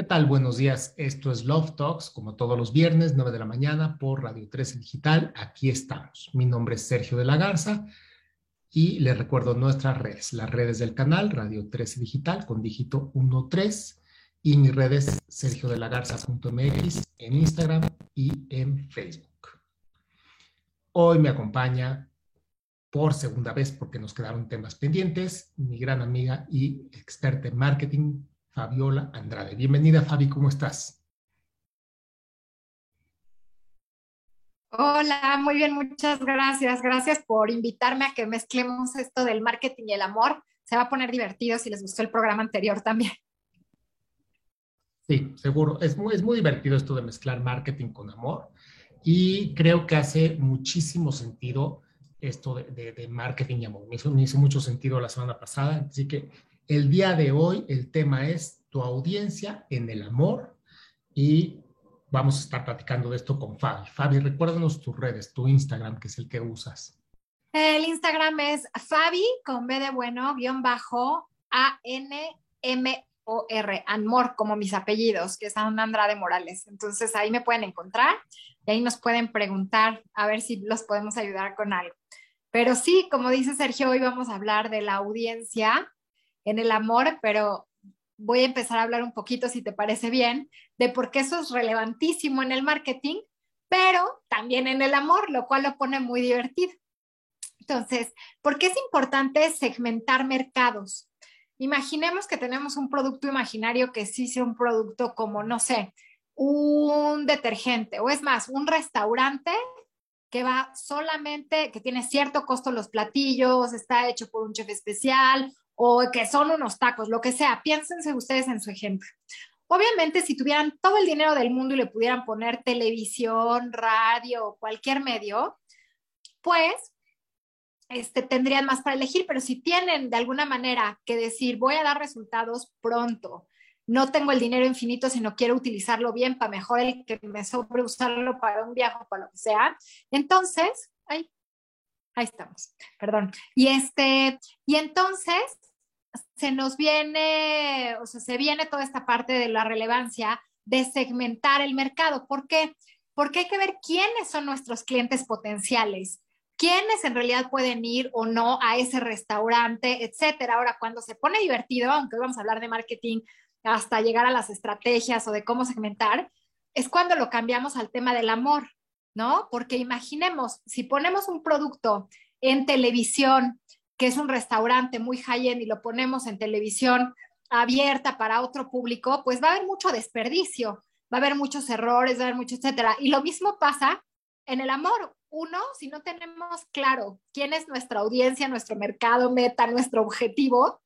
¿Qué tal? Buenos días. Esto es Love Talks, como todos los viernes, 9 de la mañana, por Radio 13 Digital. Aquí estamos. Mi nombre es Sergio de la Garza y les recuerdo nuestras redes, las redes del canal Radio 13 Digital con dígito 13 y mis redes Sergio de la Garza.mx en Instagram y en Facebook. Hoy me acompaña por segunda vez porque nos quedaron temas pendientes mi gran amiga y experta en marketing, Fabiola Andrade. Bienvenida, Fabi, ¿cómo estás? Hola, muy bien, muchas gracias. Gracias por invitarme a que mezclemos esto del marketing y el amor. Se va a poner divertido si les gustó el programa anterior también. Sí, seguro. Es muy, es muy divertido esto de mezclar marketing con amor y creo que hace muchísimo sentido esto de, marketing y amor. Me hizo, me hizo mucho sentido la semana pasada, así que el día de hoy el tema es tu audiencia en el amor y vamos a estar platicando de esto con Fabi. Fabi, recuérdanos tus redes, tu Instagram, que es el que usas. El Instagram es Fabi con B de bueno, guion bajo, A-N-M-O-R, Amor, como mis apellidos, que son Andrade Morales. Entonces ahí me pueden encontrar y ahí nos pueden preguntar a ver si los podemos ayudar con algo. Pero sí, como dice Sergio, hoy vamos a hablar de la audiencia en el amor, pero voy a empezar a hablar un poquito, si te parece bien, de por qué eso es relevantísimo en el marketing, pero también en el amor, lo cual lo pone muy divertido. Entonces, ¿por qué es importante segmentar mercados? Imaginemos que tenemos un producto imaginario que sí sea un producto como, no sé, un detergente o es más, un restaurante que va solamente, que tiene cierto costo los platillos, está hecho por un chef especial o que son unos tacos, lo que sea. Piénsense ustedes en su ejemplo. Obviamente, si tuvieran todo el dinero del mundo y le pudieran poner televisión, radio o cualquier medio, pues este, tendrían más para elegir, pero si tienen de alguna manera que decir, voy a dar resultados pronto, no tengo el dinero infinito, sino quiero utilizarlo bien para mejor el que me sobre usarlo para un viaje o para lo que sea, entonces, ahí, ahí estamos, perdón. Y este, y entonces se nos viene, o sea, se viene toda esta parte de la relevancia de segmentar el mercado. ¿Por qué? Porque hay que ver quiénes son nuestros clientes potenciales, quiénes en realidad pueden ir o no a ese restaurante, etcétera. Ahora, cuando se pone divertido, aunque hoy vamos a hablar de marketing hasta llegar a las estrategias o de cómo segmentar, es cuando lo cambiamos al tema del amor, ¿no? Porque imaginemos, si ponemos un producto en televisión que es un restaurante muy high-end y lo ponemos en televisión abierta para otro público, pues va a haber mucho desperdicio, va a haber muchos errores, va a haber mucho, etcétera. Y lo mismo pasa en el amor. Uno, si no tenemos claro quién es nuestra audiencia, nuestro mercado meta, nuestro objetivo,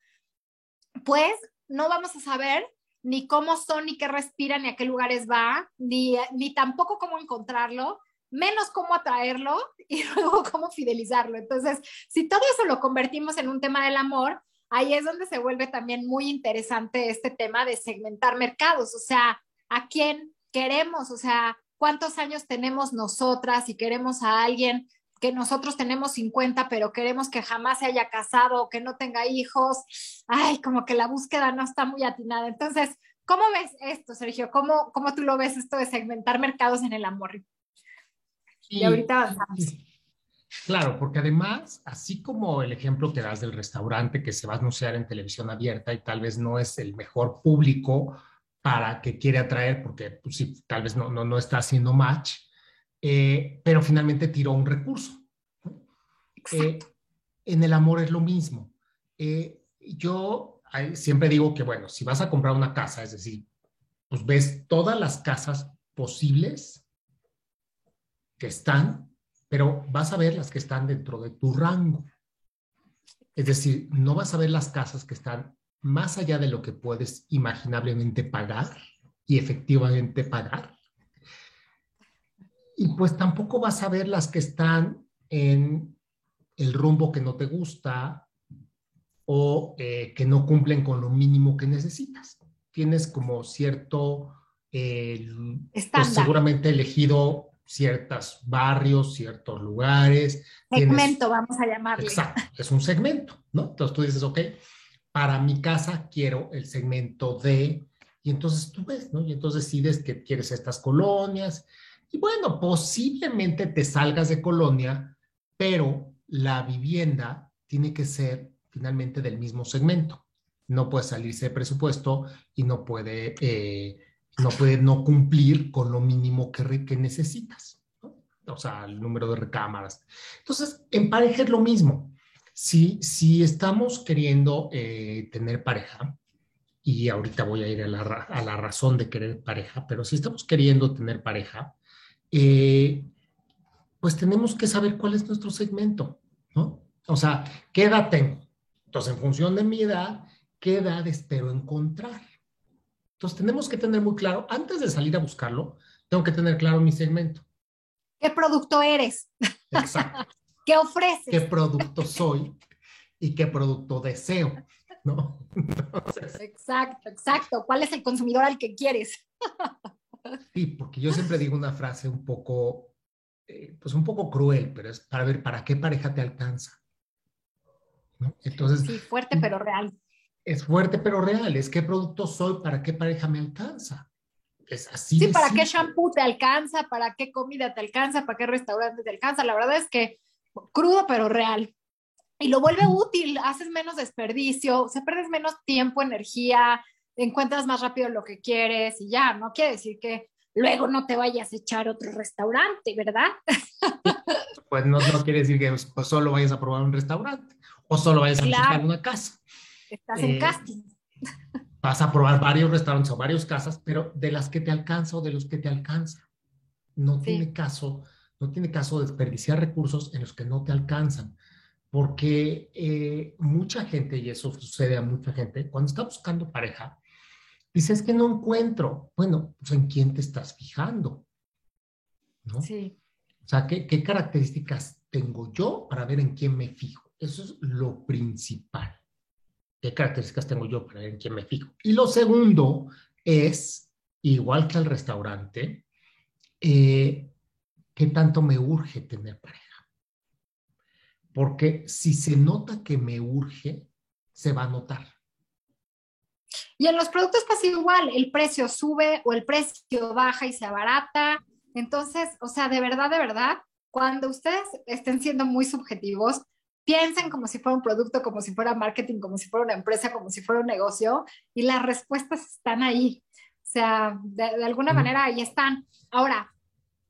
pues no vamos a saber ni cómo son, ni qué respiran, ni a qué lugares va, ni, ni tampoco cómo encontrarlo, menos cómo atraerlo y luego cómo fidelizarlo. Entonces, si todo eso lo convertimos en un tema del amor, ahí es donde se vuelve también muy interesante este tema de segmentar mercados, o sea, a quién queremos, o sea, cuántos años tenemos nosotras y queremos a alguien que nosotros tenemos 50, pero queremos que jamás se haya casado o que no tenga hijos. Ay, como que la búsqueda no está muy atinada. Entonces, ¿cómo ves esto, Sergio? ¿Cómo, cómo tú lo ves esto de segmentar mercados en el amor? Y, ahorita Claro, porque además, así como el ejemplo que das del restaurante que se va a anunciar en televisión abierta y tal vez no es el mejor público para que quiere atraer, porque pues, sí, tal vez no, no, no está haciendo match, eh, pero finalmente tiró un recurso. Eh, en el amor es lo mismo. Eh, yo siempre digo que, bueno, si vas a comprar una casa, es decir, pues ves todas las casas posibles que están, pero vas a ver las que están dentro de tu rango. Es decir, no vas a ver las casas que están más allá de lo que puedes imaginablemente pagar y efectivamente pagar. Y pues tampoco vas a ver las que están en el rumbo que no te gusta o eh, que no cumplen con lo mínimo que necesitas. Tienes como cierto, eh, pues seguramente elegido ciertos barrios, ciertos lugares. Segmento, vamos a llamarlo. Exacto, es un segmento, ¿no? Entonces tú dices, ok, para mi casa quiero el segmento de Y entonces tú ves, ¿no? Y entonces decides que quieres estas colonias. Y bueno, posiblemente te salgas de colonia, pero la vivienda tiene que ser finalmente del mismo segmento. No puede salirse de presupuesto y no puede, eh, no, puede no cumplir con lo mínimo que, necesitas. ¿no? O sea, el número de recámaras. Entonces, en pareja es lo mismo. Si, si estamos queriendo eh, tener pareja, y ahorita voy a ir a la, a la, razón de querer pareja, pero si estamos queriendo tener pareja, eh, pues tenemos que saber cuál es nuestro segmento, ¿no? O sea, ¿qué edad tengo? Entonces, en función de mi edad, ¿qué edad espero encontrar? Entonces, tenemos que tener muy claro, antes de salir a buscarlo, tengo que tener claro mi segmento. ¿Qué producto eres? Exacto. ¿Qué ofreces? ¿Qué producto soy y qué producto deseo? ¿no? Exacto, exacto. ¿Cuál es el consumidor al que quieres? Sí, porque yo siempre digo una frase un poco, eh, pues un poco cruel, pero es para ver para qué pareja te alcanza. Entonces. Sí, fuerte pero real. Es fuerte pero real. Es qué producto soy, para qué pareja me alcanza. Es así. Sí, para qué shampoo te alcanza, para qué comida te alcanza, para qué restaurante te alcanza. La verdad es que crudo pero real. Y lo vuelve útil, haces menos desperdicio, se pierdes menos tiempo, energía, encuentras más rápido lo que quieres y ya, no quiere decir que luego no te vayas a echar otro restaurante, ¿verdad? Pues no, no quiere decir que pues, solo vayas a probar un restaurante o solo vayas a visitar una casa. Estás en eh, casting. Vas a probar varios restaurantes o varias casas, pero de las que te alcanza o de los que te alcanza. No tiene caso, no tiene caso desperdiciar recursos en los que no te alcanzan porque eh, mucha gente, y eso sucede a mucha gente, cuando está buscando pareja, dice, es que no encuentro. Bueno, pues en quién te estás fijando, ¿no? Sí. O sea, ¿qué, ¿qué, características tengo yo para ver en quién me fijo? Eso es lo principal. ¿Qué características tengo yo para ver en quién me fijo? Y lo segundo es, igual que al restaurante, eh, ¿qué tanto me urge tener pareja? porque si se nota que me urge, se va a notar. Y en los productos pasa igual, el precio sube o el precio baja y se abarata. Entonces, o sea, de verdad, de verdad, cuando ustedes estén siendo muy subjetivos, piensen como si fuera un producto, como si fuera marketing, como si fuera una empresa, como si fuera un negocio, y las respuestas están ahí. O sea, de, de alguna manera ahí están. Ahora,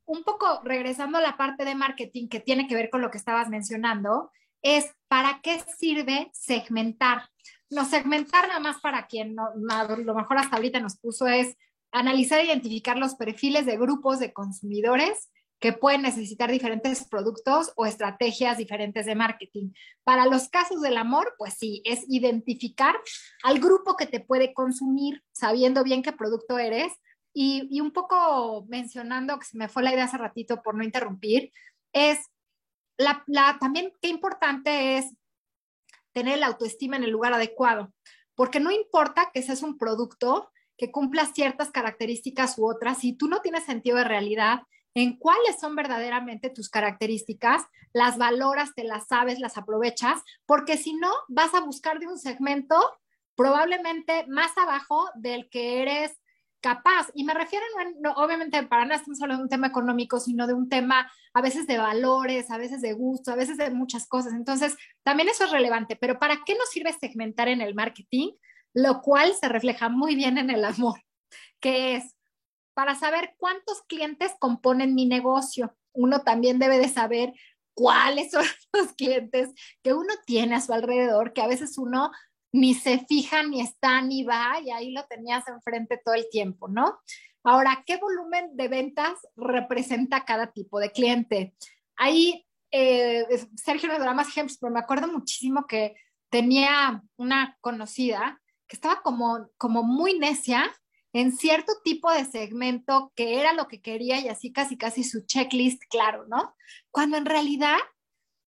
un poco regresando a la parte de marketing que tiene que ver con lo que estabas mencionando, es para qué sirve segmentar. No, segmentar nada más para quien no, lo mejor hasta ahorita nos puso es analizar e identificar los perfiles de grupos de consumidores que pueden necesitar diferentes productos o estrategias diferentes de marketing. Para los casos del amor, pues sí, es identificar al grupo que te puede consumir sabiendo bien qué producto eres y, un poco mencionando, que se me fue la idea hace ratito por no interrumpir, es la, también qué importante es tener la autoestima en el lugar adecuado, porque no importa que seas un producto que cumpla ciertas características u otras, si tú no tienes sentido de realidad en cuáles son verdaderamente tus características, las valoras, te las sabes, las aprovechas, porque si no, vas a buscar de un segmento probablemente más abajo del que eres capaz. Y me refiero, no, obviamente, para nada estamos hablando de un tema económico, sino de un tema a veces de valores, a veces de gusto, a veces de muchas cosas. Entonces, también eso es relevante. Pero ¿para qué nos sirve segmentar en el marketing? Lo cual se refleja muy bien en el amor, que es para saber cuántos clientes componen mi negocio. Uno también debe de saber cuáles son los clientes que uno tiene a su alrededor, que a veces uno ni se fija, ni está, ni va, y ahí lo tenías enfrente todo el tiempo, ¿no? Ahora, ¿qué volumen de ventas representa cada tipo de cliente? Ahí, eh, Sergio nos dará más ejemplos, pero me acuerdo muchísimo que tenía una conocida que estaba como, como muy necia en cierto tipo de segmento que era lo que quería y así casi casi su checklist claro, ¿no? Cuando en realidad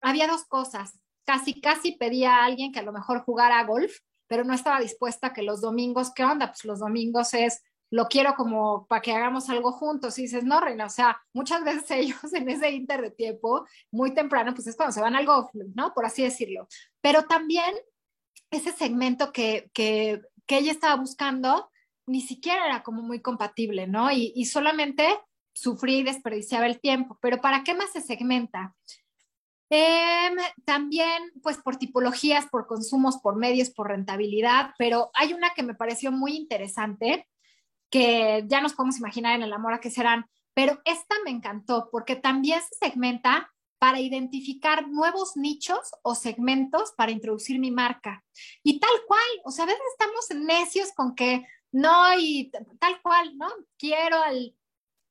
había dos cosas casi, casi pedía a alguien que a lo mejor jugara golf, pero no estaba dispuesta a que los domingos, ¿qué onda? Pues los domingos es, lo quiero como para que hagamos algo juntos. Y dices, no, Reina, o sea, muchas veces ellos en ese inter de tiempo, muy temprano, pues es cuando se van al golf, ¿no? Por así decirlo. Pero también ese segmento que, que, que ella estaba buscando ni siquiera era como muy compatible, ¿no? Y, y solamente sufrí y desperdiciaba el tiempo. Pero ¿para qué más se segmenta? Em, también, pues por tipologías, por consumos, por medios, por rentabilidad, pero hay una que me pareció muy interesante, que ya nos podemos imaginar en el amor a qué serán, pero esta me encantó porque también se segmenta para identificar nuevos nichos o segmentos para introducir mi marca. Y tal cual, o sea, a veces estamos necios con que no, y tal cual, ¿no? Quiero al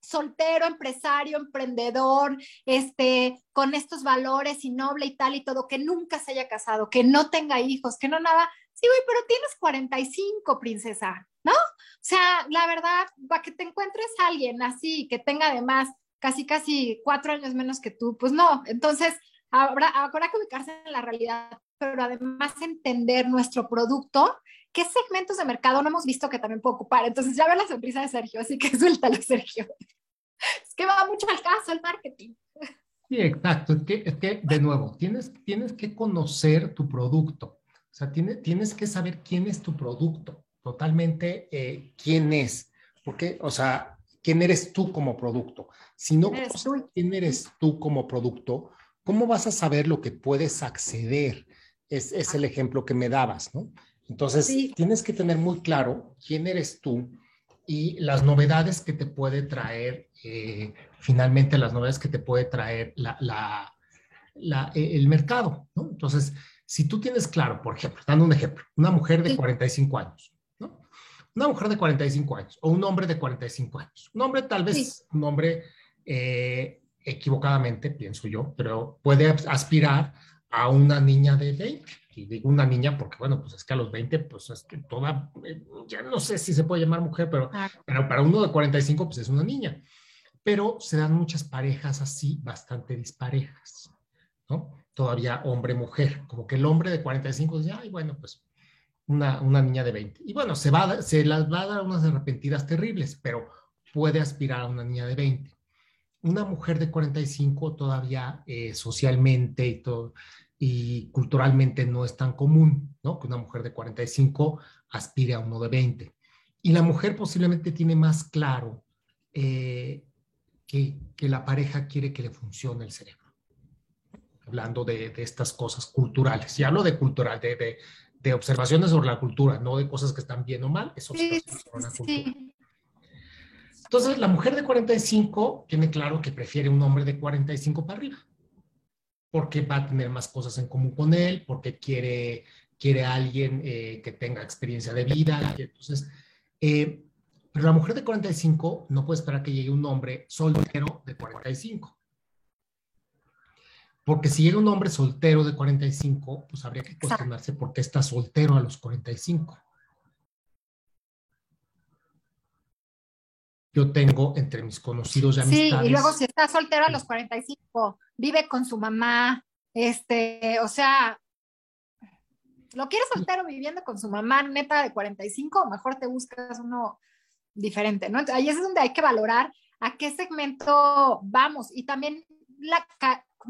soltero, empresario, emprendedor, este, con estos valores y noble y tal y todo, que nunca se haya casado, que no tenga hijos, que no nada. Sí, güey, pero tienes 45, princesa, ¿no? O sea, la verdad, para que te encuentres alguien así, que tenga además casi, casi cuatro años menos que tú, pues no. Entonces, habrá, habrá que ubicarse en la realidad, pero además entender nuestro producto, qué segmentos de mercado no hemos visto que también puedo ocupar. Entonces, ya veo la sonrisa de Sergio, así que suéltalo, Sergio. Es que va mucho al caso el marketing. Sí, exacto. Es que, es que de nuevo, tienes, tienes que conocer tu producto. O sea, tienes, tienes que saber quién es tu producto, totalmente eh, quién es. Porque, o sea, quién eres tú como producto. Si no conoces quién eres tú como producto, ¿cómo vas a saber lo que puedes acceder? Es, es el ejemplo que me dabas, ¿no? Entonces, tienes que tener muy claro quién eres tú y las novedades que te puede traer, eh, finalmente las novedades que te puede traer la, la, e, el mercado, ¿no? Entonces, si tú tienes claro, por ejemplo, dando un ejemplo, una mujer de 45 años, ¿no? Una mujer de 45 años o un hombre de 45 años. Un hombre tal vez, un hombre eh, equivocadamente, pienso yo, pero puede aspirar a una niña de 20 y digo una niña porque, bueno, pues es que a los 20, pues es que toda, eh, ya no sé si se puede llamar mujer, pero, pero para uno de 45, pues es una niña. Pero se dan muchas parejas así, bastante disparejas, ¿no? Todavía hombre-mujer, como que el hombre de 45 dice, ay, bueno, pues una, una niña de 20. Y bueno, se, va, se las va a dar unas arrepentidas terribles, pero puede aspirar a una niña de 20. Una mujer de 45 todavía eh, socialmente y todo, y culturalmente no es tan común, ¿no? Que una mujer de 45 aspire a uno de 20. Y la mujer posiblemente tiene más claro eh, que, que, la pareja quiere que le funcione el cerebro. Hablando de, de estas cosas culturales. Y hablo de cultural, de, de, de, observaciones sobre la cultura, no de cosas que están bien o mal, es observaciones sobre la cultura. Entonces, la mujer de 45 tiene claro que prefiere un hombre de 45 para arriba porque va a tener más cosas en común con él, porque quiere, quiere a alguien eh, que tenga experiencia de vida. Entonces, eh, pero la mujer de 45 no puede esperar que llegue un hombre soltero de 45. Porque si llega un hombre soltero de 45, pues habría que cuestionarse por qué está soltero a los 45. Yo tengo entre mis conocidos y amistades. Sí, y luego si está soltero a los 45, vive con su mamá, este, o sea, ¿lo quieres soltero viviendo con su mamá neta de 45 o mejor te buscas uno diferente, ¿no? Ahí es donde hay que valorar a qué segmento vamos y también la,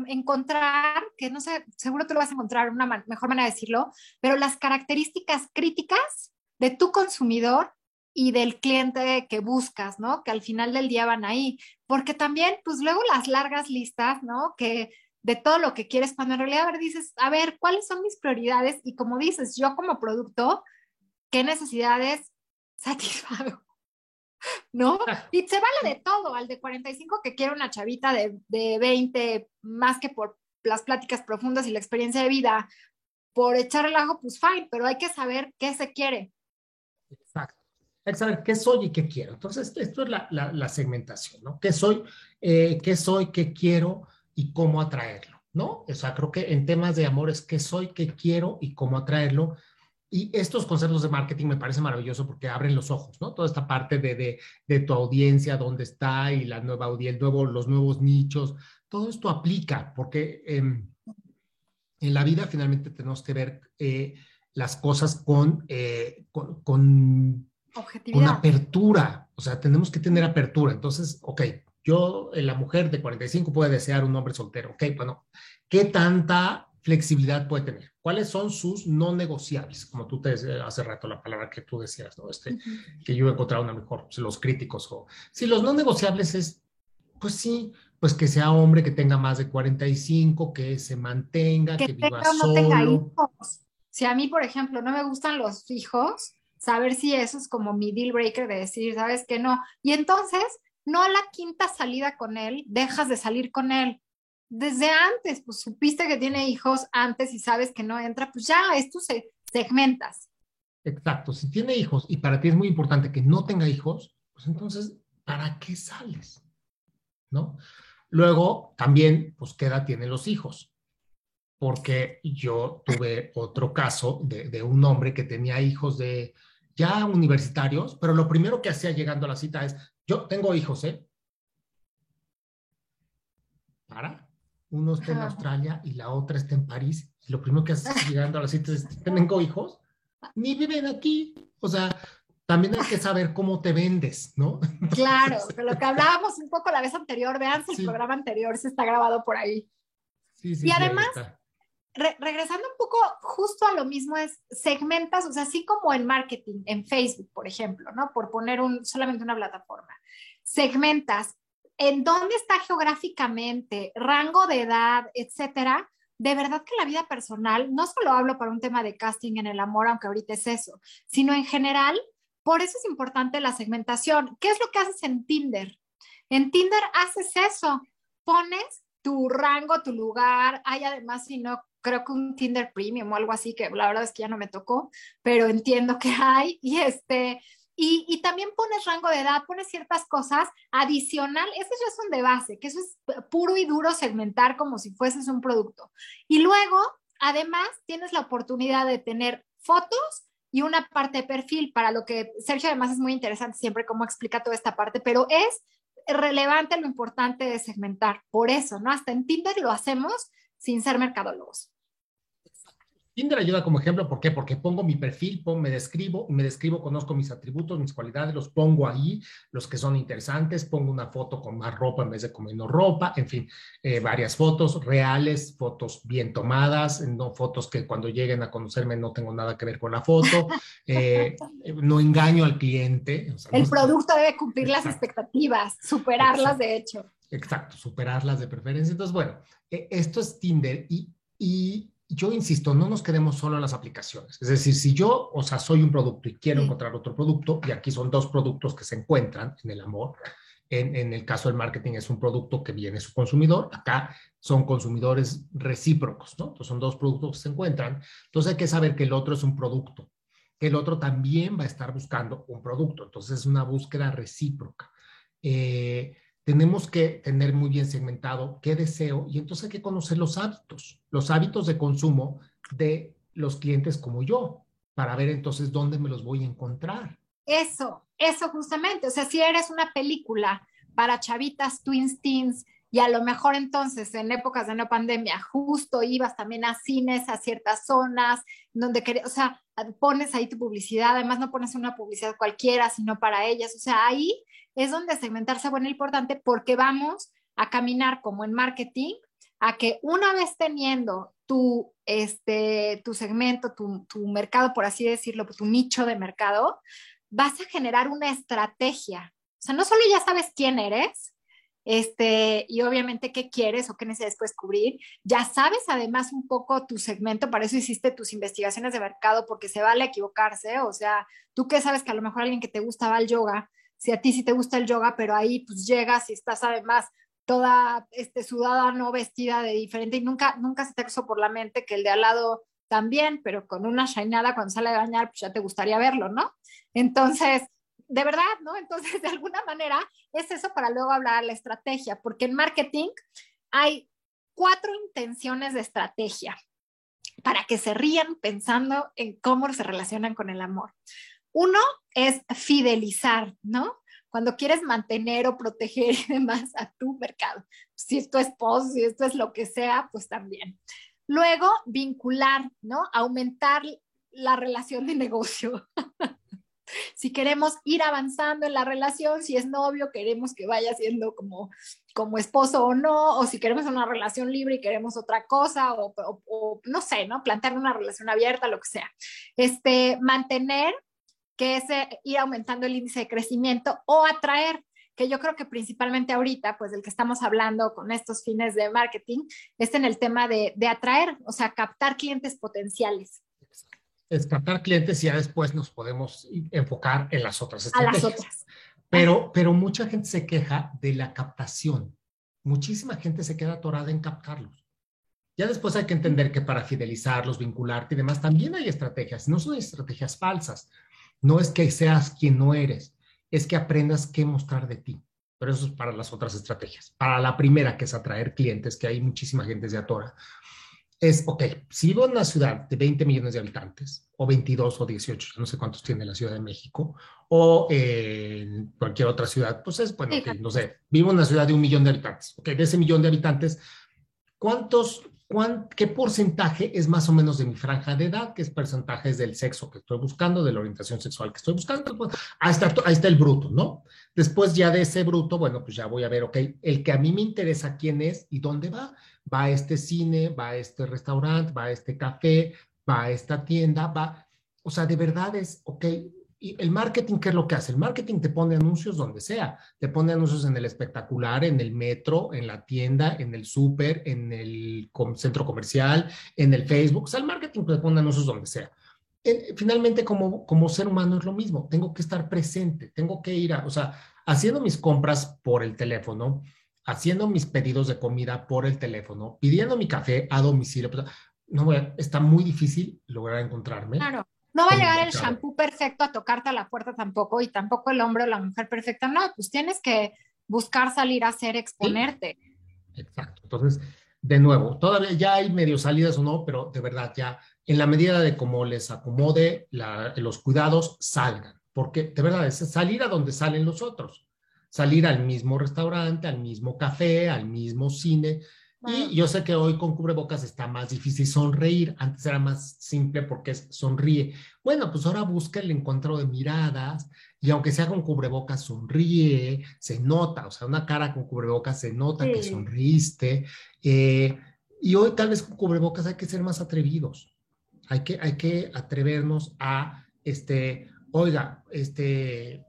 encontrar, que no sé, seguro tú lo vas a encontrar una mejor manera de decirlo, pero las características críticas de tu consumidor y del cliente que buscas, ¿no? Que al final del día van ahí. Porque también, pues luego las largas listas, ¿no? Que de todo lo que quieres, cuando en realidad a ver, dices, a ver, ¿cuáles son mis prioridades? Y como dices, yo como producto, ¿qué necesidades satisfago? ¿No? Y se vale de todo, al de 45 que quiere una chavita de, de 20, más que por las pláticas profundas y la experiencia de vida, por echar el ajo, pues fine, pero hay que saber qué se quiere. Exacto hay que saber qué soy y qué quiero. Entonces, esto es la, la, segmentación, ¿no? ¿Qué soy, eh, qué soy, qué quiero y cómo atraerlo, ¿no? O sea, creo que en temas de amor es qué soy, qué quiero y cómo atraerlo. Y estos conceptos de marketing me parecen maravillosos porque abren los ojos, ¿no? Toda esta parte de, de, de tu audiencia, dónde está y la nueva audiencia, nuevo, los nuevos nichos, todo esto aplica porque em, en la vida finalmente tenemos que ver eh, las cosas con, eh, con, con con apertura, o sea, tenemos que tener apertura. Entonces, ok, yo, eh, la mujer de 45 puede desear un hombre soltero, ok, bueno, ¿qué tanta flexibilidad puede tener? ¿Cuáles son sus no negociables? Como tú te hace rato la palabra que tú decías, ¿no? Este, que yo he encontrado una mejor, los críticos. O, si los no negociables es, pues sí, pues que sea hombre, que tenga más de 45, que se mantenga, que, viva solo. No tenga hijos. Si a mí, por ejemplo, no me gustan los hijos, saber si eso es como mi deal breaker de decir, sabes que no. Y entonces, no a la quinta salida con él, dejas de salir con él. Desde antes, pues supiste que tiene hijos antes y sabes que no entra, pues ya, esto se segmentas. Exacto, si tiene hijos y para ti es muy importante que no tenga hijos, pues entonces, ¿para qué sales? ¿No? Luego, también, pues, ¿qué edad los hijos? Porque yo tuve otro caso de, de un hombre que tenía hijos de ya universitarios, pero lo primero que hacía llegando a la cita es, yo tengo hijos, ¿eh? Para. Uno está en Australia y la otra está en París. Y lo primero que hace llegando a la cita es, ¿tengo hijos? Ni viven aquí. O sea, también hay que saber cómo te vendes, ¿no? Claro, de lo que hablábamos un poco la vez anterior, vean el programa anterior, se está grabado por ahí. Sí, sí, y además, regresando un poco justo a lo mismo, es segmentas, o sea, así como en marketing, en Facebook, por ejemplo, ¿no? Por poner un, solamente una plataforma. Segmentas en dónde está geográficamente, rango de edad, etcétera. De verdad que la vida personal, no solo hablo para un tema de casting en el amor, aunque ahorita es eso, sino en general, por eso es importante la segmentación. ¿Qué es lo que haces en Tinder? En Tinder haces eso, pones tu rango, tu lugar, hay además, si no, creo que un Tinder Premium o algo así, que la verdad es que ya no me tocó, pero entiendo que hay. Y este, y, y, también pones rango de edad, pones ciertas cosas adicional, eso ya son de base, que eso es puro y duro segmentar como si fueses un producto. Y luego, además, tienes la oportunidad de tener fotos y una parte de perfil, para lo que Sergio además es muy interesante siempre cómo explica toda esta parte, pero es relevante lo importante de segmentar. Por eso, ¿no? Hasta en Tinder lo hacemos sin ser mercadólogos. Tinder ayuda como ejemplo, ¿por qué? Porque pongo mi perfil, pongo, me describo, me describo, conozco mis atributos, mis cualidades, los pongo ahí, los que son interesantes, pongo una foto con más ropa en vez de con menos ropa, en fin, eh, varias fotos reales, fotos bien tomadas, no fotos que cuando lleguen a conocerme no tengo nada que ver con la foto, eh, no engaño al cliente. El producto debe cumplir las expectativas, superarlas de hecho. Exacto, superarlas de preferencia. Entonces, bueno, e, esto es Tinder y, y yo insisto, no nos quedemos solo en las aplicaciones. Es decir, si yo, o sea, soy un producto y quiero encontrar otro producto, y aquí son dos productos que se encuentran en el amor. En, en, el caso del marketing es un producto que viene su consumidor, acá son consumidores recíprocos, ¿no? Entonces son dos productos que se encuentran. Entonces hay que saber que el otro es un producto, que el otro también va a estar buscando un producto. Entonces es una búsqueda recíproca. Eh, tenemos que tener muy bien segmentado qué deseo y entonces hay que conocer los hábitos, los hábitos de consumo de los clientes como yo, para ver entonces dónde me los voy a encontrar. Eso, eso justamente. O sea, si eres una película para chavitas, twins, teens, y a lo mejor entonces en épocas de no pandemia justo ibas también a cines, a ciertas zonas, donde querías, o sea, pones ahí tu publicidad, además no pones una publicidad cualquiera, sino para ellas, o sea, ahí es donde segmentarse bueno importante porque vamos a caminar como en marketing a que una vez teniendo tu, este, tu segmento, tu, tu mercado, por así decirlo, tu nicho de mercado, vas a generar una estrategia. O sea, no solo ya sabes quién eres, este, y obviamente qué quieres o qué necesitas cubrir. Ya sabes además un poco tu segmento, para eso hiciste tus investigaciones de mercado, porque se vale equivocarse, o sea, tú qué sabes que a lo mejor alguien que te gusta va al yoga, si a ti sí te gusta el yoga, pero ahí pues llegas y estás además toda este, sudada, no vestida de diferente y nunca, nunca se te cruzó por la mente que el de al lado también, pero con una shainada cuando sale a bañar, pues ya te gustaría verlo, ¿no? Entonces, de verdad, ¿no? Entonces, de alguna manera, es eso para luego hablar de la estrategia, porque en marketing hay cuatro intenciones de estrategia para que se rían pensando en cómo se relacionan con el amor. Uno es fidelizar, ¿no? Cuando quieres mantener o proteger y demás a tu mercado. Si es post, si esto es lo que sea, pues también. Luego, vincular, ¿no? Aumentar la relación de negocio. si queremos ir avanzando en la relación, si es novio, queremos que vaya siendo como, como esposo o no, o si queremos una relación libre y queremos otra cosa, o, no sé, ¿no? Plantear una relación abierta, lo que sea. Este, mantener que es ir aumentando el índice de crecimiento o atraer que yo creo que principalmente ahorita, pues del que estamos hablando con estos fines de marketing, es en el tema de, de atraer, o sea, captar clientes potenciales. Es captar clientes y ya después nos podemos enfocar en las otras estrategias. A las otras. Pero, pero mucha gente se queja de la captación. Muchísima gente se queda atorada en captarlos. Ya después hay que entender que para fidelizarlos, vincularte y demás, también hay estrategias. No son estrategias falsas. No es que seas quien no eres es que aprendas qué mostrar de ti. Pero eso es para las otras estrategias. Para la primera, que es atraer clientes, que hay muchísima gente de atora, es, ok, si vivo en una ciudad de 20 millones de habitantes, o 22 o 18, no sé cuántos tiene la Ciudad de México, o en cualquier otra ciudad, pues es, bueno, no sé, vivo en una ciudad de un millón de habitantes. Ok, de ese millón de habitantes, ¿cuántos ¿qué porcentaje es más o menos de mi franja de edad? ¿Qué es porcentaje del sexo que estoy buscando, de la orientación sexual que estoy buscando? Pues, ahí, está, ahí está el bruto, ¿no? Después ya de ese bruto, bueno, pues ya voy a ver, ok, el que a mí me interesa quién es y dónde va. Va a este cine, va a este restaurante, va a este café, va a esta tienda, va, o sea, de verdad es, ok, y el marketing, ¿qué es lo que hace? El marketing te pone anuncios donde sea. Te pone anuncios en el espectacular, en el metro, en la tienda, en el súper, en el centro comercial, en el Facebook. O sea, el marketing te pone anuncios donde sea. finalmente, como, como ser humano es lo mismo. Tengo que estar presente, tengo que ir a, o sea, haciendo mis compras por el teléfono, haciendo mis pedidos de comida por el teléfono, pidiendo mi café a domicilio. Pues, no, está muy difícil lograr encontrarme. Claro. No va a llegar el shampoo perfecto a tocarte a la puerta tampoco y tampoco el hombre o la mujer perfecta. No, pues tienes que buscar salir a hacer, exponerte. Exacto. Entonces, de nuevo, todavía ya hay medio salidas o no, pero de verdad ya en la medida de cómo les acomode los cuidados, salgan. Porque de verdad es salir a donde salen los otros. Salir al mismo restaurante, al mismo café, al mismo cine y yo sé que hoy con cubrebocas está más difícil sonreír. Antes era más simple porque es sonríe. Bueno, pues ahora busca el encuentro de miradas y aunque sea con cubrebocas, sonríe, se nota, o sea, una cara con cubrebocas se nota que sonriste. Eh, y hoy tal vez con cubrebocas hay que ser más atrevidos. Hay que, hay que atrevernos a, este, oiga, este,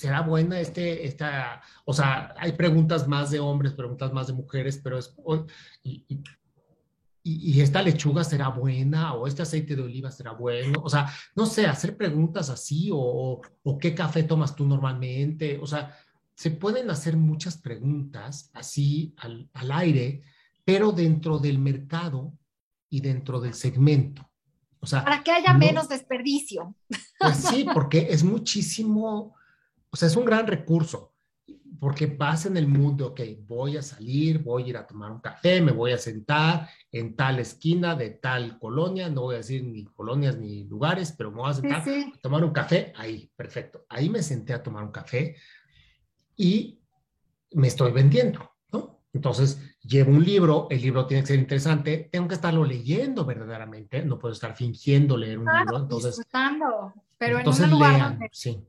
¿será buena este, esta, o sea, hay preguntas más de hombres, preguntas más de mujeres, pero es, y, y, esta lechuga será buena o este aceite de oliva será bueno, o sea, no sé, hacer preguntas así o, o qué café tomas tú normalmente, o sea, se pueden hacer muchas preguntas así al, al aire, pero dentro del mercado y dentro del segmento. O sea, para que haya menos desperdicio. Pues sí, porque es muchísimo, o sea, es un gran recurso, porque vas en el mundo, ok, voy a salir, voy a ir a tomar un café, me voy a sentar en tal esquina de tal colonia, no voy a decir ni colonias ni lugares, pero me voy a sentar a tomar un café ahí, perfecto. Ahí me senté a tomar un café y me estoy vendiendo, ¿no? Entonces, llevo un libro, el libro tiene que ser interesante, tengo que estarlo leyendo verdaderamente, no puedo estar fingiendo leer un libro, entonces... pero entonces en un lugar sí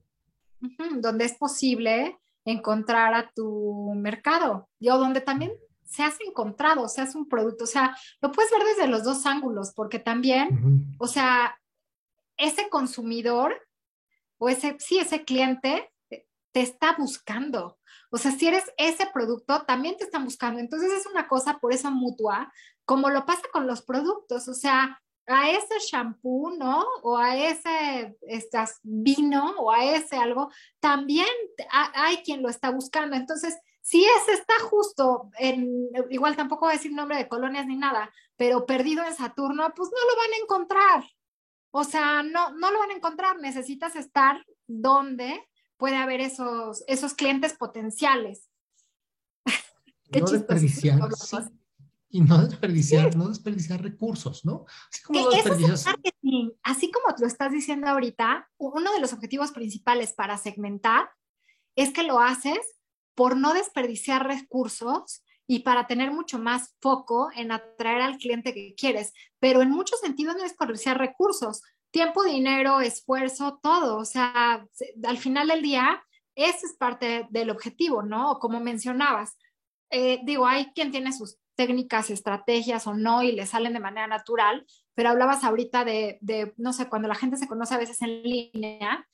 donde es posible encontrar a tu mercado, o donde también se has encontrado, se hace un producto, o sea, lo puedes ver desde los dos ángulos, porque también, o sea, ese consumidor o ese, sí, ese cliente te está buscando. O sea, si eres ese producto, también te están buscando. Entonces es una cosa por eso mutua, como lo pasa con los productos. O sea, a ese shampoo, ¿no? O a ese estas, vino o a ese algo, también hay quien lo está buscando. Entonces, si ese está justo en, igual tampoco voy a decir nombre de colonias ni nada, pero perdido en Saturno, pues no lo van a encontrar. O sea, no, no lo van a encontrar. Necesitas estar donde puede haber esos, esos clientes potenciales. no desperdiciar, y no desperdiciar, no desperdiciar recursos, ¿no? Así como, marketing. Así como lo estás diciendo ahorita, uno de los objetivos principales para segmentar es que lo haces por no desperdiciar recursos y para tener mucho más foco en atraer al cliente que quieres. Pero en muchos sentidos no desperdiciar recursos, tiempo, dinero, esfuerzo, todo. O sea, al final del día, ese es parte del objetivo, ¿no? Como mencionabas, eh, digo, hay quien tiene sus técnicas, estrategias o no y le salen de manera natural, pero hablabas ahorita de, no sé, cuando la gente se conoce a veces en línea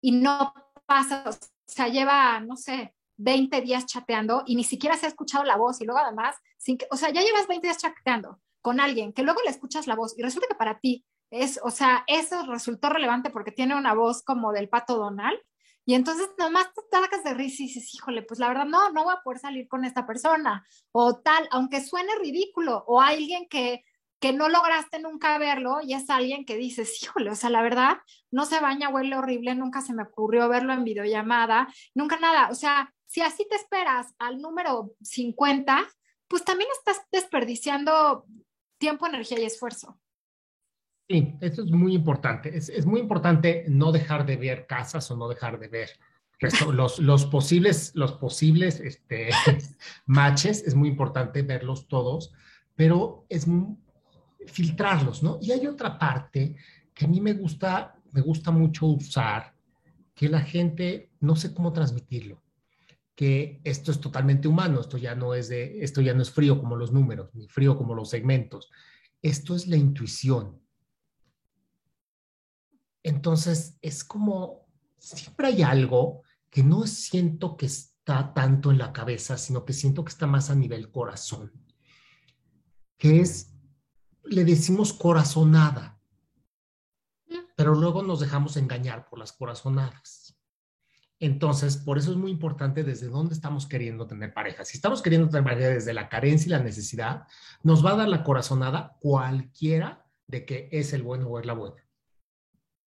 y no pasa, o sea, lleva, no sé, 20 días chateando y ni siquiera se ha escuchado la voz y luego además, sin que, o sea, ya llevas 20 días chateando con alguien que luego le escuchas la voz y resulta que para ti es, o sea, eso resultó relevante porque tiene una voz como del pato Donald y entonces nomás te sacas de risa y dices, híjole, pues la verdad no, no voy a poder salir con esta persona o tal, aunque suene ridículo o alguien que que no lograste nunca verlo y es alguien que dices, híjole, o sea, la verdad, no se baña, huele horrible, nunca se me ocurrió verlo en videollamada, nunca nada. O sea, si así te esperas al número 50, pues también estás desperdiciando tiempo, energía y esfuerzo. Sí, eso es muy importante. Es, muy importante no dejar de ver casas o no dejar de ver los, los posibles, los posibles este, matches, es muy importante verlos todos, pero es filtrarlos, ¿no? Y hay otra parte que a mí me gusta, me gusta mucho usar, que la gente no sé cómo transmitirlo, que esto es totalmente humano, esto ya no es de, esto ya no es frío como los números, ni frío como los segmentos, esto es la intuición. Entonces, es como, siempre hay algo que no siento que está tanto en la cabeza, sino que siento que está más a nivel corazón, que es le decimos corazonada, pero luego nos dejamos engañar por las corazonadas. Entonces, por eso es muy importante desde dónde estamos queriendo tener pareja. Si estamos queriendo tener pareja desde la carencia y la necesidad, nos va a dar la corazonada cualquiera de que es el bueno o es la buena.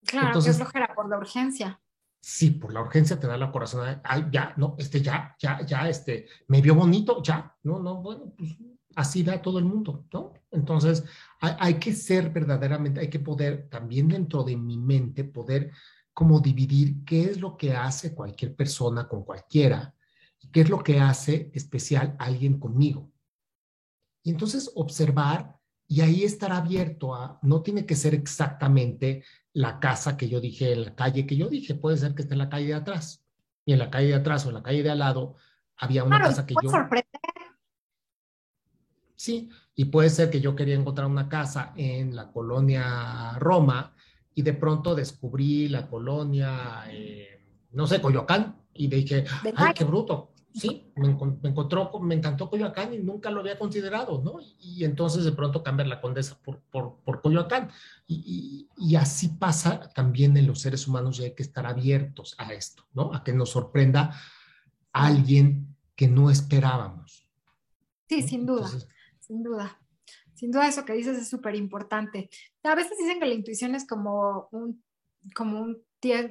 Claro, Entonces, que es flojera por la urgencia. Sí, por la urgencia te da la corazonada. Ay, ya, no, este ya, ya, ya, este, me vio bonito, ya. No, no, bueno, pues así da todo el mundo, ¿no? Entonces, hay, que ser verdaderamente, hay que poder también dentro de mi mente poder como dividir qué es lo que hace cualquier persona con cualquiera y qué es lo que hace especial alguien conmigo. Y entonces observar y ahí estar abierto a, no tiene que ser exactamente la casa que yo dije, la calle que yo dije, puede ser que esté en la calle de atrás. Y en la calle de atrás o en la calle de al lado había una casa que yo... Sí, y puede ser que yo quería encontrar una casa en la colonia Roma y de pronto descubrí la colonia, eh, no sé, Coyoacán, y dije, ay, qué bruto. Sí, me, encontró, me encantó Coyoacán y nunca lo había considerado, ¿no? Y, entonces de pronto cambiar la condesa por, por, Coyoacán. Y, y, así pasa también en los seres humanos y hay que estar abiertos a esto, ¿no? A que nos sorprenda alguien que no esperábamos. Sí, sin duda sin duda. Sin duda eso que dices es súper importante. A veces dicen que la intuición es como un, como un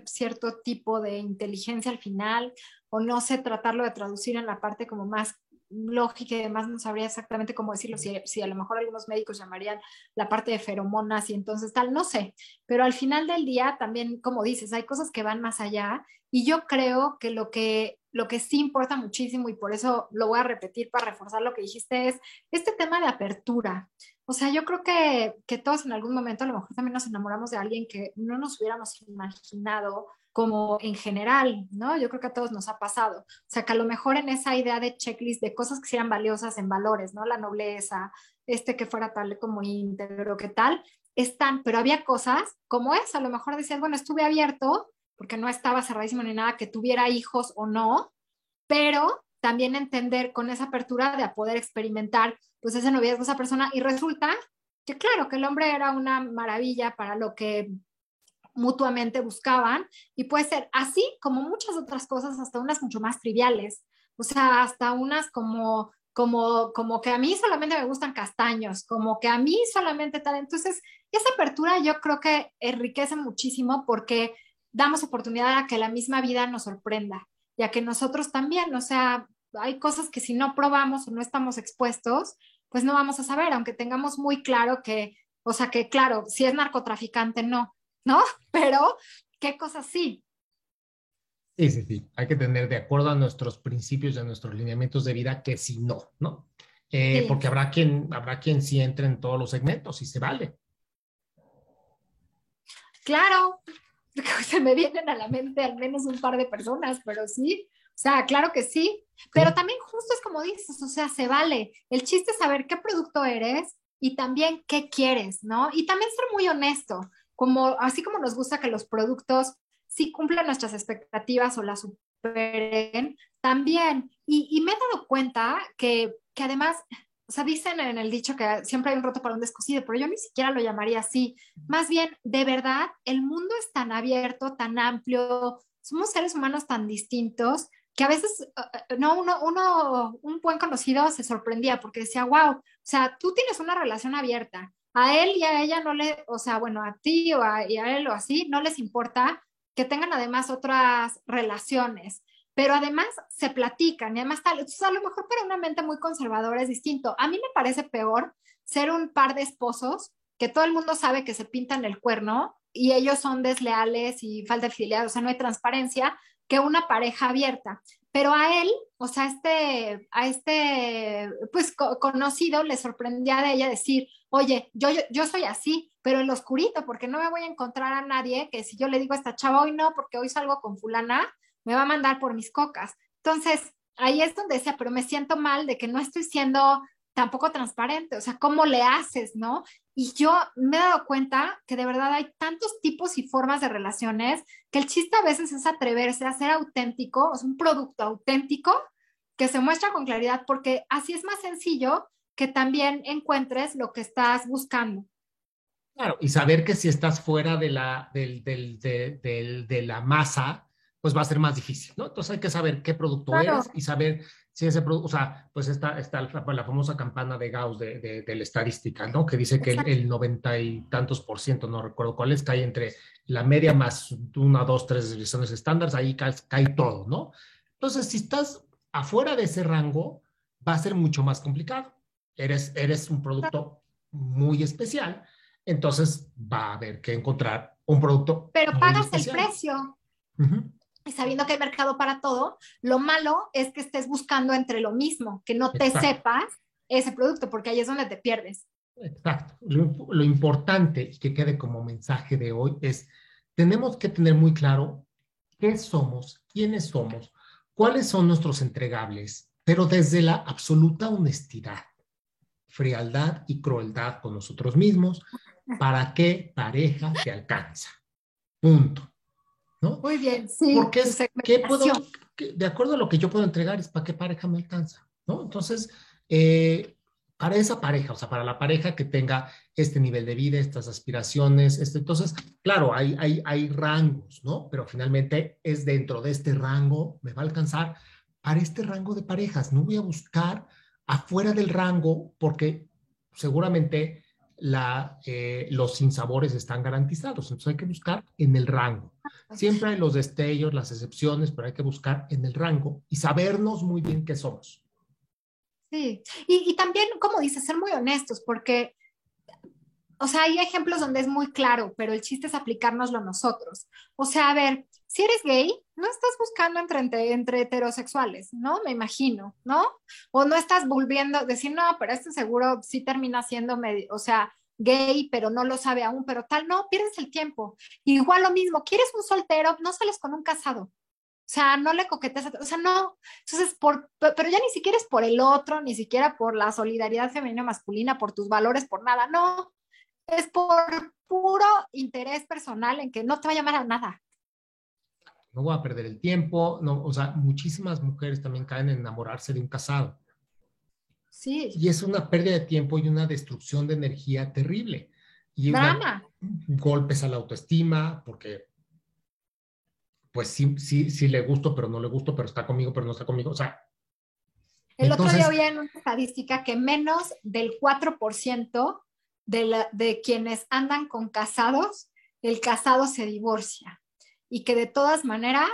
cierto tipo de inteligencia al final, o no sé tratarlo de traducir en la parte como más lógica y además no sabría exactamente cómo decirlo, si, si, a lo mejor algunos médicos llamarían la parte de feromonas y entonces tal, no sé, pero al final del día también, como dices, hay cosas que van más allá y yo creo que lo que lo que sí importa muchísimo y por eso lo voy a repetir para reforzar lo que dijiste es este tema de apertura. O sea, yo creo que, que todos en algún momento a lo mejor también nos enamoramos de alguien que no nos hubiéramos imaginado como en general, ¿no? Yo creo que a todos nos ha pasado. O sea, que a lo mejor en esa idea de checklist de cosas que sean valiosas en valores, ¿no? La nobleza, este que fuera tal como íntegro, ¿qué tal? Están, pero había cosas como esa. A lo mejor decías, bueno, estuve abierto porque no estaba cerradísimo ni nada que tuviera hijos o no, pero también entender con esa apertura de poder experimentar pues ese noviazgo esa persona y resulta que claro, que el hombre era una maravilla para lo que mutuamente buscaban y puede ser así como muchas otras cosas, hasta unas mucho más triviales, o sea, hasta unas como como, como que a mí solamente me gustan castaños, como que a mí solamente tal. Entonces, esa apertura yo creo que enriquece muchísimo porque damos oportunidad a que la misma vida nos sorprenda y a que nosotros también, o sea, hay cosas que si no probamos o no estamos expuestos, pues no vamos a saber, aunque tengamos muy claro que, o sea, que claro, si es narcotraficante, no, ¿no? Pero, ¿qué cosas sí? Sí, sí, sí. Hay que tener de acuerdo a nuestros principios y a nuestros lineamientos de vida que si no, ¿no? Eh, porque habrá quien, habrá quien sí entre en todos los segmentos y se vale. claro, se me vienen a la mente al menos un par de personas, pero sí, o sea, claro que sí, pero también justo es como dices, o sea, se vale. El chiste es saber qué producto eres y también qué quieres, ¿no? Y también ser muy honesto, como así como nos gusta que los productos sí cumplan nuestras expectativas o las superen, también. Y, y me he dado cuenta que, que además o sea, dicen en el dicho que siempre hay un roto para un descosido, pero yo ni siquiera lo llamaría así. Más bien, de verdad, el mundo es tan abierto, tan amplio, somos seres humanos tan distintos que a veces, eh, eh, no, uno, uno, un buen conocido se sorprendía porque decía, wow, o sea, tú tienes una relación abierta, a él y a ella no le, o sea, bueno, a ti o a, y a él o así, no les importa que tengan además otras relaciones, pero además se platican y además tal, entonces a lo mejor para una mente muy conservadora es distinto. A mí me parece peor ser un par de esposos que todo el mundo sabe que se pintan el cuerno y ellos son desleales y falta de fidelidad, o sea, no hay transparencia, que una pareja abierta. Pero a él, o sea, este, a este, pues conocido le sorprendía de ella decir, oye, yo, yo, yo, soy así, pero en lo oscurito, porque no me voy a encontrar a nadie que si yo le digo esta chava hoy no, porque hoy salgo con fulana, me va a mandar por mis cocas. Entonces, ahí es donde decía, pero me siento mal de que no estoy siendo tampoco transparente, o sea, ¿cómo le haces, no? Y yo me he dado cuenta que de verdad hay tantos tipos y formas de relaciones que el chiste a veces es atreverse a ser auténtico, sea, un producto auténtico que se muestra con claridad, porque así es más sencillo que también encuentres lo que estás buscando. Claro, y saber que si estás fuera de la, del, del, de la masa, pues va a ser más difícil, ¿no? Entonces hay que saber qué producto eres y saber si ese producto, o sea, pues está, está la, famosa campana de Gauss de, la estadística, ¿no? Que dice que el, noventa y tantos por ciento, no recuerdo cuál es, cae entre la media más una, dos, tres desviaciones estándares, ahí cae, cae todo, ¿no? Entonces, si estás afuera de ese rango, va a ser mucho más complicado. Eres, eres un producto muy especial, entonces va a haber que encontrar un producto. Pero pagas el precio y sabiendo que hay mercado para todo, lo malo es que estés buscando entre lo mismo, que no te sepas ese producto, porque ahí es donde te pierdes. Exacto. Lo, importante y que quede como mensaje de hoy es, tenemos que tener muy claro qué somos, quiénes somos, cuáles son nuestros entregables, pero desde la absoluta honestidad, frialdad y crueldad con nosotros mismos, para qué pareja te alcanza. Punto. Muy bien, sí. Porque es, puedo, de acuerdo a lo que yo puedo entregar, es para qué pareja me alcanza, ¿no? Entonces, eh, para esa pareja, o sea, para la pareja que tenga este nivel de vida, estas aspiraciones, este, entonces, claro, hay, hay, hay rangos, ¿no? Pero finalmente es dentro de este rango, me va a alcanzar para este rango de parejas. No voy a buscar afuera del rango porque seguramente la, eh, los sinsabores están garantizados. Entonces hay que buscar en el rango. Siempre hay los destellos, las excepciones, pero hay que buscar en el rango y sabernos muy bien qué somos. Sí, y, y también, como dices, ser muy honestos, porque, o sea, hay ejemplos donde es muy claro, pero el chiste es aplicárnoslo nosotros. O sea, a ver, si eres gay, no estás buscando entre, entre, heterosexuales, ¿no? Me imagino, ¿no? O no estás volviendo, decir, no, pero este seguro sí termina siendo, o sea, gay, pero no lo sabe aún, pero tal, no, pierdes el tiempo. Igual lo mismo, quieres un soltero, no sales con un casado. O sea, no le coquetes, o sea, no. Entonces, por, pero ya ni siquiera es por el otro, ni siquiera por la solidaridad femenina masculina, por tus valores, por nada, no. Es por puro interés personal en que no te va a llamar a nada no voy a perder el tiempo, no, o sea, muchísimas mujeres también caen en enamorarse de un casado. Sí. Y es una pérdida de tiempo y una destrucción de energía terrible. Y golpes a la autoestima, porque pues sí, sí, sí le gusto, pero no le gusto, pero está conmigo, pero no está conmigo. O sea. El otro día en una estadística que menos del 4% de, la, de quienes andan con casados, el casado se divorcia y que de todas maneras,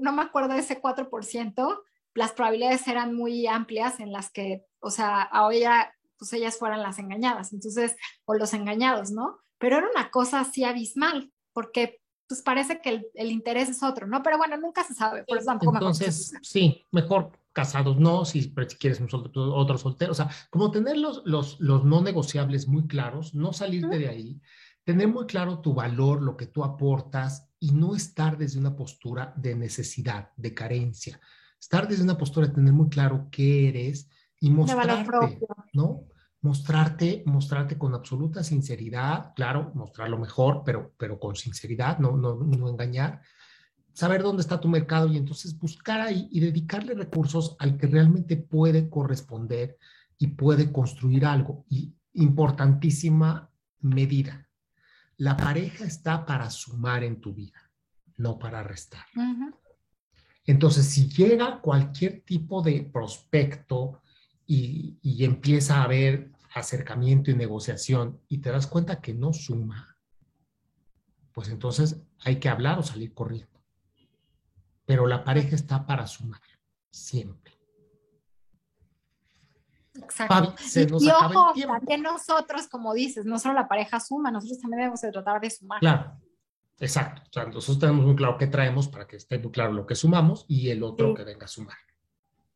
no me acuerdo de ese 4%, las probabilidades eran muy amplias en las que, o sea, a ella, pues ellas fueran las engañadas, entonces, o los engañados, ¿no? Pero era una cosa así abismal, porque pues parece que el, interés es otro, ¿no? Pero bueno, nunca se sabe, por eso tampoco Entonces, sí, mejor casados no, si, si quieres un otro soltero, o sea, como tener los, los, los no negociables muy claros, no salirte de ahí, tener muy claro tu valor, lo que tú aportas y no estar desde una postura de necesidad, de carencia. Estar desde una postura de tener muy claro qué eres y mostrarte, ¿no? Mostrarte, mostrarte con absoluta sinceridad, claro, mostrar lo mejor, pero, pero con sinceridad, no, no, no engañar. Saber dónde está tu mercado y entonces buscar ahí y dedicarle recursos al que realmente puede corresponder y puede construir algo. Y importantísima medida. La pareja está para sumar en tu vida, no para restar. Entonces, si llega cualquier tipo de prospecto y, y, empieza a haber acercamiento y negociación y te das cuenta que no suma, pues entonces hay que hablar o salir corriendo. Pero la pareja está para sumar, siempre. Exacto. y, ojo, también nosotros, como dices, no solo la pareja suma, nosotros también debemos de tratar de sumar. Claro, exacto. O sea, nosotros tenemos muy claro qué traemos para que esté muy claro lo que sumamos y el otro que venga a sumar.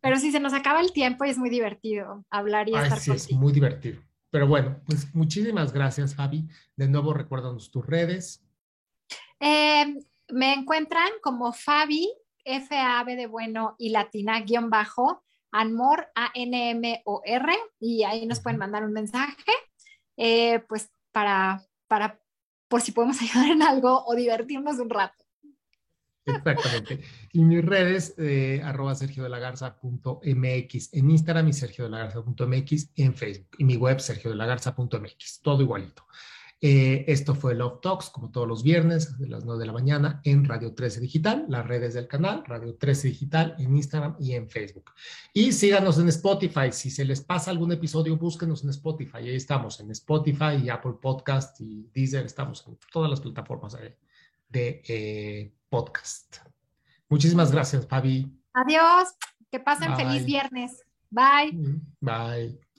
Pero si se nos acaba el tiempo y es muy divertido hablar y estar sí, es muy divertido. Pero bueno, pues muchísimas gracias, Fabi. De nuevo, recuérdanos tus redes. Eh, me encuentran como Fabi, F-A-B de bueno y latina guion bajo, Anmor, A-N-M-O-R, y ahí nos pueden mandar un mensaje, eh, pues para, para, por si podemos ayudar en algo o divertirnos un rato. Exactamente. Y mis redes, eh, arroba sergio de la mx en Instagram y sergio de la mx en Facebook. Y mi web, sergio de la mx todo igualito. Eh, esto fue Love Talks, como todos los viernes, de las 9 de la mañana, en Radio 13 Digital, las redes del canal, Radio 13 Digital, en Instagram y en Facebook. Y síganos en Spotify. Si se les pasa algún episodio, búsquenos en Spotify. Ahí estamos, en Spotify y Apple Podcast y Deezer. Estamos en todas las plataformas de, eh, podcast. Muchísimas gracias, Fabi. Adiós. Que pasen feliz viernes. Bye. Bye.